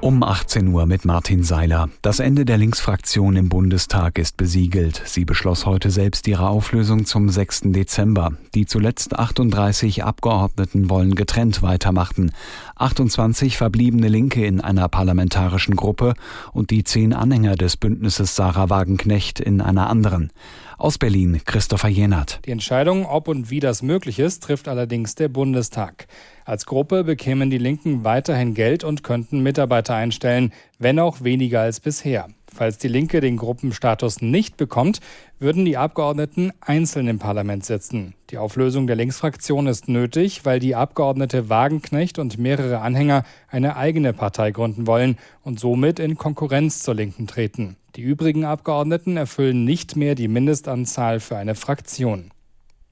Um 18 Uhr mit Martin Seiler. Das Ende der Linksfraktion im Bundestag ist besiegelt. Sie beschloss heute selbst ihre Auflösung zum 6. Dezember. Die zuletzt 38 Abgeordneten wollen getrennt weitermachen. 28 verbliebene Linke in einer parlamentarischen Gruppe und die zehn Anhänger des Bündnisses Sarah Wagenknecht in einer anderen. Aus Berlin Christopher Jenert. Die Entscheidung, ob und wie das möglich ist, trifft allerdings der Bundestag. Als Gruppe bekämen die Linken weiterhin Geld und könnten Mitarbeiter einstellen, wenn auch weniger als bisher. Falls die Linke den Gruppenstatus nicht bekommt, würden die Abgeordneten einzeln im Parlament sitzen. Die Auflösung der Linksfraktion ist nötig, weil die Abgeordnete Wagenknecht und mehrere Anhänger eine eigene Partei gründen wollen und somit in Konkurrenz zur Linken treten. Die übrigen Abgeordneten erfüllen nicht mehr die Mindestanzahl für eine Fraktion.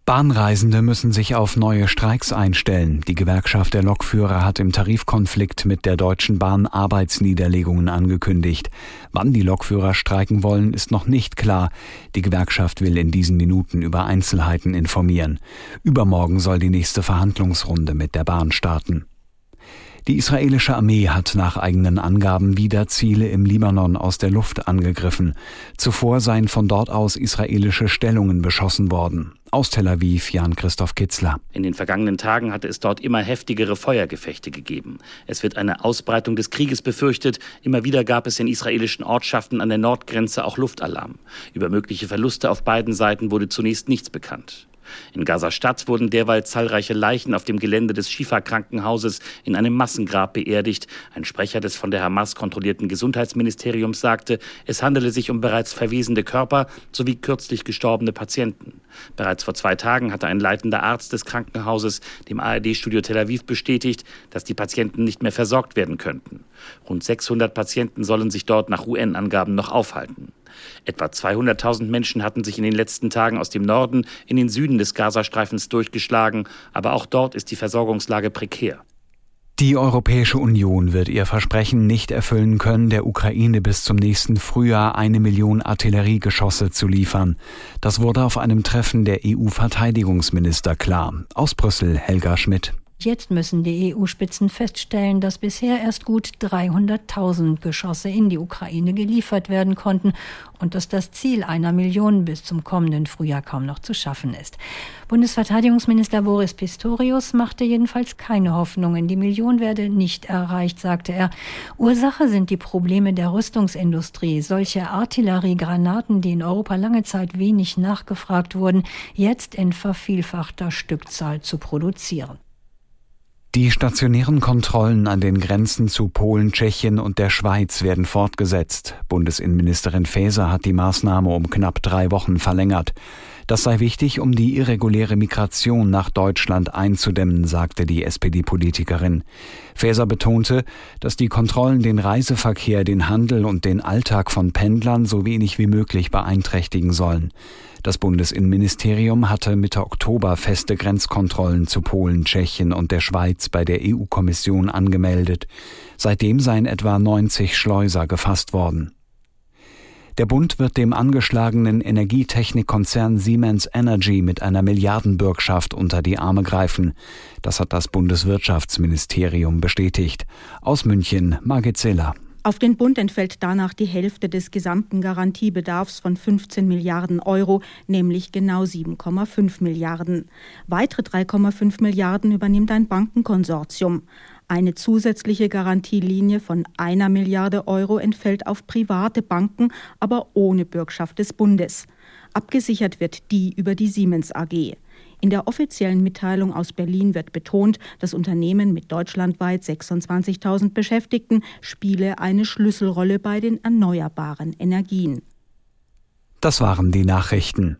Bahnreisende müssen sich auf neue Streiks einstellen. Die Gewerkschaft der Lokführer hat im Tarifkonflikt mit der Deutschen Bahn Arbeitsniederlegungen angekündigt. Wann die Lokführer streiken wollen, ist noch nicht klar. Die Gewerkschaft will in diesen Minuten über Einzelheiten informieren. Übermorgen soll die nächste Verhandlungsrunde mit der Bahn starten. Die israelische Armee hat nach eigenen Angaben wieder Ziele im Libanon aus der Luft angegriffen. Zuvor seien von dort aus israelische Stellungen beschossen worden. Aus Tel Aviv Jan-Christoph Kitzler. In den vergangenen Tagen hatte es dort immer heftigere Feuergefechte gegeben. Es wird eine Ausbreitung des Krieges befürchtet. Immer wieder gab es in israelischen Ortschaften an der Nordgrenze auch Luftalarm. Über mögliche Verluste auf beiden Seiten wurde zunächst nichts bekannt. In Gaza-Stadt wurden derweil zahlreiche Leichen auf dem Gelände des Schifa-Krankenhauses in einem Massengrab beerdigt. Ein Sprecher des von der Hamas kontrollierten Gesundheitsministeriums sagte, es handele sich um bereits verwesende Körper sowie kürzlich gestorbene Patienten. Bereits vor zwei Tagen hatte ein leitender Arzt des Krankenhauses dem ARD-Studio Tel Aviv bestätigt, dass die Patienten nicht mehr versorgt werden könnten. Rund 600 Patienten sollen sich dort nach UN-Angaben noch aufhalten. Etwa 200.000 Menschen hatten sich in den letzten Tagen aus dem Norden in den Süden des Gazastreifens durchgeschlagen, aber auch dort ist die Versorgungslage prekär. Die Europäische Union wird ihr Versprechen nicht erfüllen können, der Ukraine bis zum nächsten Frühjahr eine Million Artilleriegeschosse zu liefern. Das wurde auf einem Treffen der EU-Verteidigungsminister klar. Aus Brüssel Helga Schmidt. Jetzt müssen die EU-Spitzen feststellen, dass bisher erst gut 300.000 Geschosse in die Ukraine geliefert werden konnten und dass das Ziel einer Million bis zum kommenden Frühjahr kaum noch zu schaffen ist. Bundesverteidigungsminister Boris Pistorius machte jedenfalls keine Hoffnungen. Die Million werde nicht erreicht, sagte er. Ursache sind die Probleme der Rüstungsindustrie. Solche Artilleriegranaten, die in Europa lange Zeit wenig nachgefragt wurden, jetzt in vervielfachter Stückzahl zu produzieren. Die stationären Kontrollen an den Grenzen zu Polen, Tschechien und der Schweiz werden fortgesetzt. Bundesinnenministerin Faeser hat die Maßnahme um knapp drei Wochen verlängert. Das sei wichtig, um die irreguläre Migration nach Deutschland einzudämmen, sagte die SPD-Politikerin. Faeser betonte, dass die Kontrollen den Reiseverkehr, den Handel und den Alltag von Pendlern so wenig wie möglich beeinträchtigen sollen. Das Bundesinnenministerium hatte Mitte Oktober feste Grenzkontrollen zu Polen, Tschechien und der Schweiz bei der EU-Kommission angemeldet. Seitdem seien etwa 90 Schleuser gefasst worden. Der Bund wird dem angeschlagenen Energietechnikkonzern Siemens Energy mit einer Milliardenbürgschaft unter die Arme greifen. Das hat das Bundeswirtschaftsministerium bestätigt. Aus München, Margit Ziller. Auf den Bund entfällt danach die Hälfte des gesamten Garantiebedarfs von 15 Milliarden Euro, nämlich genau 7,5 Milliarden. Weitere 3,5 Milliarden übernimmt ein Bankenkonsortium. Eine zusätzliche Garantielinie von einer Milliarde Euro entfällt auf private Banken, aber ohne Bürgschaft des Bundes. Abgesichert wird die über die Siemens AG. In der offiziellen Mitteilung aus Berlin wird betont, das Unternehmen mit deutschlandweit 26.000 Beschäftigten spiele eine Schlüsselrolle bei den erneuerbaren Energien. Das waren die Nachrichten.